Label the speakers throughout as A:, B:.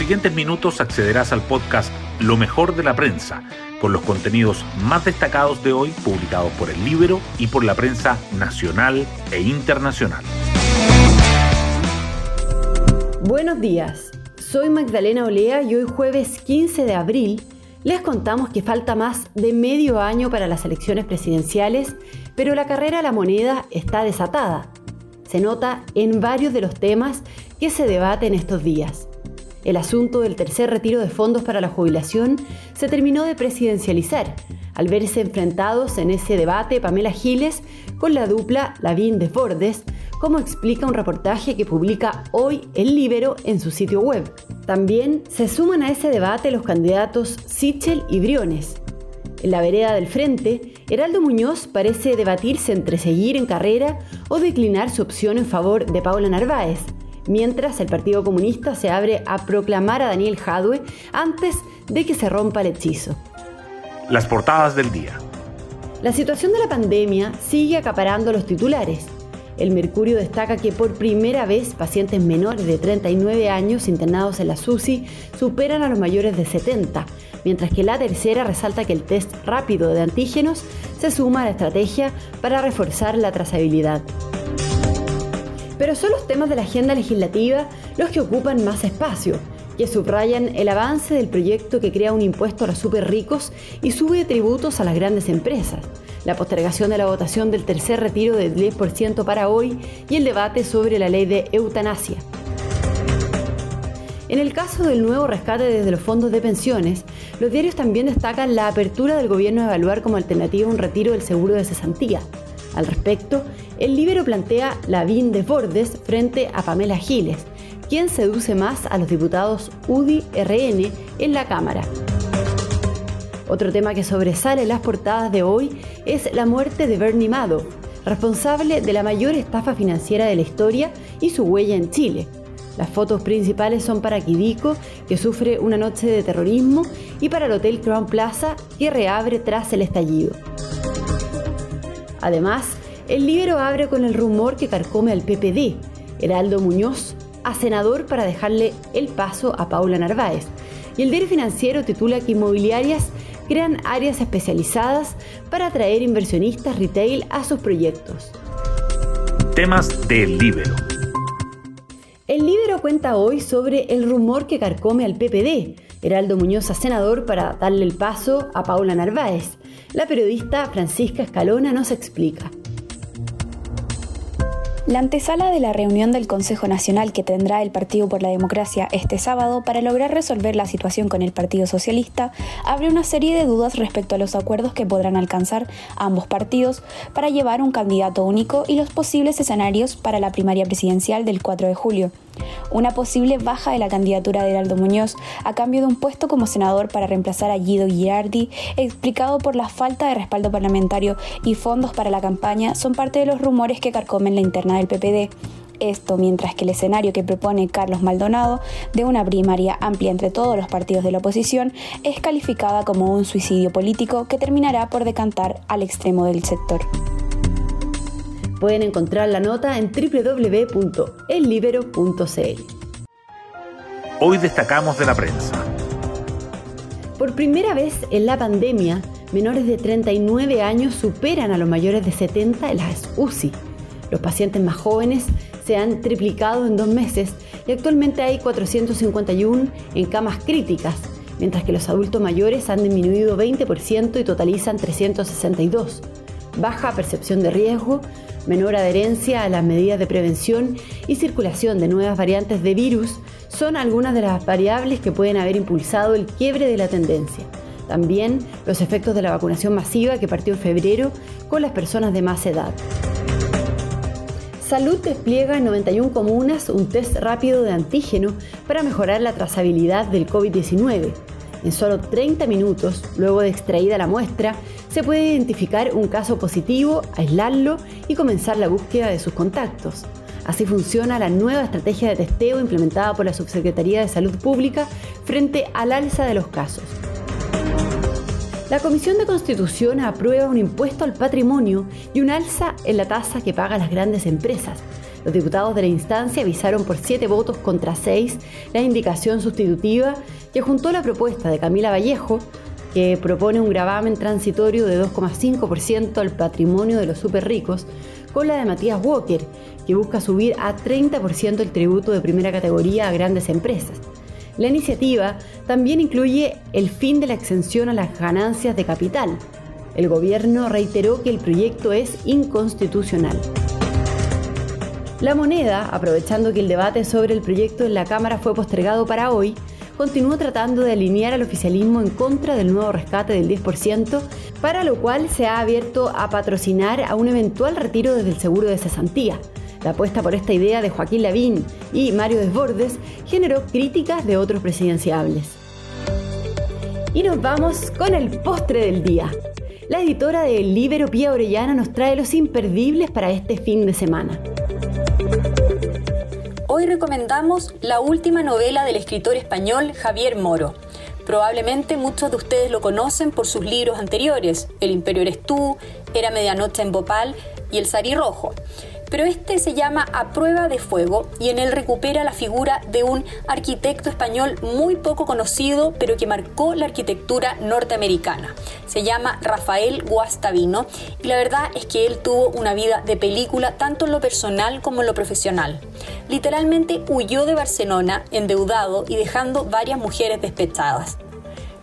A: siguientes minutos accederás al podcast Lo mejor de la prensa, con los contenidos más destacados de hoy publicados por el Libro y por la prensa nacional e internacional.
B: Buenos días, soy Magdalena Olea y hoy jueves 15 de abril les contamos que falta más de medio año para las elecciones presidenciales, pero la carrera a la moneda está desatada. Se nota en varios de los temas que se debaten estos días. El asunto del tercer retiro de fondos para la jubilación se terminó de presidencializar, al verse enfrentados en ese debate Pamela Giles con la dupla Lavín de Fordes, como explica un reportaje que publica hoy El Libero en su sitio web. También se suman a ese debate los candidatos Sichel y Briones. En la vereda del frente, Heraldo Muñoz parece debatirse entre seguir en carrera o declinar su opción en favor de Paula Narváez, mientras el Partido Comunista se abre a proclamar a Daniel Jadwe antes de que se rompa el hechizo.
A: Las portadas del día.
B: La situación de la pandemia sigue acaparando los titulares. El Mercurio destaca que por primera vez pacientes menores de 39 años internados en la SUSI superan a los mayores de 70, mientras que la tercera resalta que el test rápido de antígenos se suma a la estrategia para reforzar la trazabilidad pero son los temas de la agenda legislativa los que ocupan más espacio, que subrayan el avance del proyecto que crea un impuesto a los super ricos y sube tributos a las grandes empresas, la postergación de la votación del tercer retiro del 10% para hoy y el debate sobre la ley de eutanasia. En el caso del nuevo rescate desde los fondos de pensiones, los diarios también destacan la apertura del gobierno a evaluar como alternativa un retiro del seguro de cesantía. Al respecto, el libro plantea la VIN de Bordes frente a Pamela Giles, quien seduce más a los diputados UDI-RN en la Cámara. Otro tema que sobresale en las portadas de hoy es la muerte de Bernie Madoff, responsable de la mayor estafa financiera de la historia y su huella en Chile. Las fotos principales son para Kidiko, que sufre una noche de terrorismo, y para el Hotel Crown Plaza, que reabre tras el estallido. Además, el libro abre con el rumor que carcome al PPD, Heraldo Muñoz, a senador para dejarle el paso a Paula Narváez. Y el diario financiero titula que inmobiliarias crean áreas especializadas para atraer inversionistas retail a sus proyectos.
A: Temas del libro.
B: El libro cuenta hoy sobre el rumor que carcome al PPD, Heraldo Muñoz senador para darle el paso a Paula Narváez. La periodista Francisca Escalona nos explica.
C: La antesala de la reunión del Consejo Nacional que tendrá el Partido por la Democracia este sábado para lograr resolver la situación con el Partido Socialista abre una serie de dudas respecto a los acuerdos que podrán alcanzar ambos partidos para llevar un candidato único y los posibles escenarios para la primaria presidencial del 4 de julio una posible baja de la candidatura de Heraldo Muñoz a cambio de un puesto como senador para reemplazar a Guido Girardi, explicado por la falta de respaldo parlamentario y fondos para la campaña, son parte de los rumores que carcomen la interna del PPD. Esto mientras que el escenario que propone Carlos Maldonado de una primaria amplia entre todos los partidos de la oposición es calificada como un suicidio político que terminará por decantar al extremo del sector.
B: Pueden encontrar la nota en www.ellibero.cl.
A: Hoy destacamos de la prensa.
B: Por primera vez en la pandemia, menores de 39 años superan a los mayores de 70 en las UCI. Los pacientes más jóvenes se han triplicado en dos meses y actualmente hay 451 en camas críticas, mientras que los adultos mayores han disminuido 20% y totalizan 362. Baja percepción de riesgo, menor adherencia a las medidas de prevención y circulación de nuevas variantes de virus son algunas de las variables que pueden haber impulsado el quiebre de la tendencia. También los efectos de la vacunación masiva que partió en febrero con las personas de más edad. Salud despliega en 91 comunas un test rápido de antígeno para mejorar la trazabilidad del COVID-19. En solo 30 minutos, luego de extraída la muestra, se puede identificar un caso positivo, aislarlo y comenzar la búsqueda de sus contactos. Así funciona la nueva estrategia de testeo implementada por la Subsecretaría de Salud Pública frente al alza de los casos. La Comisión de Constitución aprueba un impuesto al patrimonio y un alza en la tasa que pagan las grandes empresas. Los diputados de la instancia avisaron por siete votos contra seis la indicación sustitutiva que juntó la propuesta de Camila Vallejo, que propone un gravamen transitorio de 2,5% al patrimonio de los super ricos, con la de Matías Walker, que busca subir a 30% el tributo de primera categoría a grandes empresas. La iniciativa también incluye el fin de la exención a las ganancias de capital. El gobierno reiteró que el proyecto es inconstitucional. La moneda, aprovechando que el debate sobre el proyecto en la Cámara fue postergado para hoy, continuó tratando de alinear al oficialismo en contra del nuevo rescate del 10%, para lo cual se ha abierto a patrocinar a un eventual retiro desde el seguro de cesantía. La apuesta por esta idea de Joaquín Lavín y Mario Desbordes generó críticas de otros presidenciables. Y nos vamos con el postre del día. La editora del Libero Pía Orellana nos trae los imperdibles para este fin de semana.
D: Hoy recomendamos la última novela del escritor español Javier Moro. Probablemente muchos de ustedes lo conocen por sus libros anteriores, El Imperio eres tú, Era Medianoche en Bopal y El Sari Rojo pero este se llama A prueba de fuego y en él recupera la figura de un arquitecto español muy poco conocido, pero que marcó la arquitectura norteamericana. Se llama Rafael Guastavino y la verdad es que él tuvo una vida de película tanto en lo personal como en lo profesional. Literalmente huyó de Barcelona endeudado y dejando varias mujeres despechadas.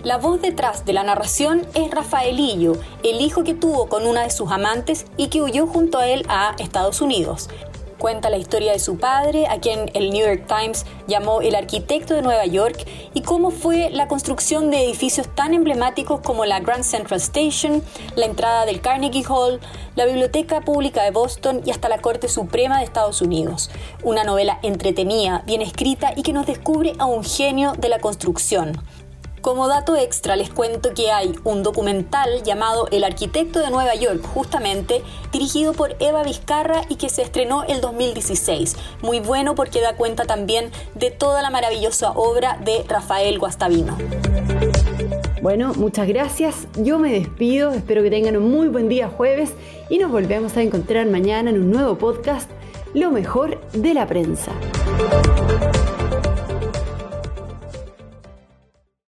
D: La voz detrás de la narración es Rafaelillo, el hijo que tuvo con una de sus amantes y que huyó junto a él a Estados Unidos. Cuenta la historia de su padre, a quien el New York Times llamó el arquitecto de Nueva York, y cómo fue la construcción de edificios tan emblemáticos como la Grand Central Station, la entrada del Carnegie Hall, la Biblioteca Pública de Boston y hasta la Corte Suprema de Estados Unidos. Una novela entretenida, bien escrita y que nos descubre a un genio de la construcción. Como dato extra les cuento que hay un documental llamado El arquitecto de Nueva York, justamente dirigido por Eva Vizcarra y que se estrenó el 2016. Muy bueno porque da cuenta también de toda la maravillosa obra de Rafael Guastavino.
B: Bueno, muchas gracias. Yo me despido. Espero que tengan un muy buen día jueves y nos volvemos a encontrar mañana en un nuevo podcast, Lo mejor de la prensa.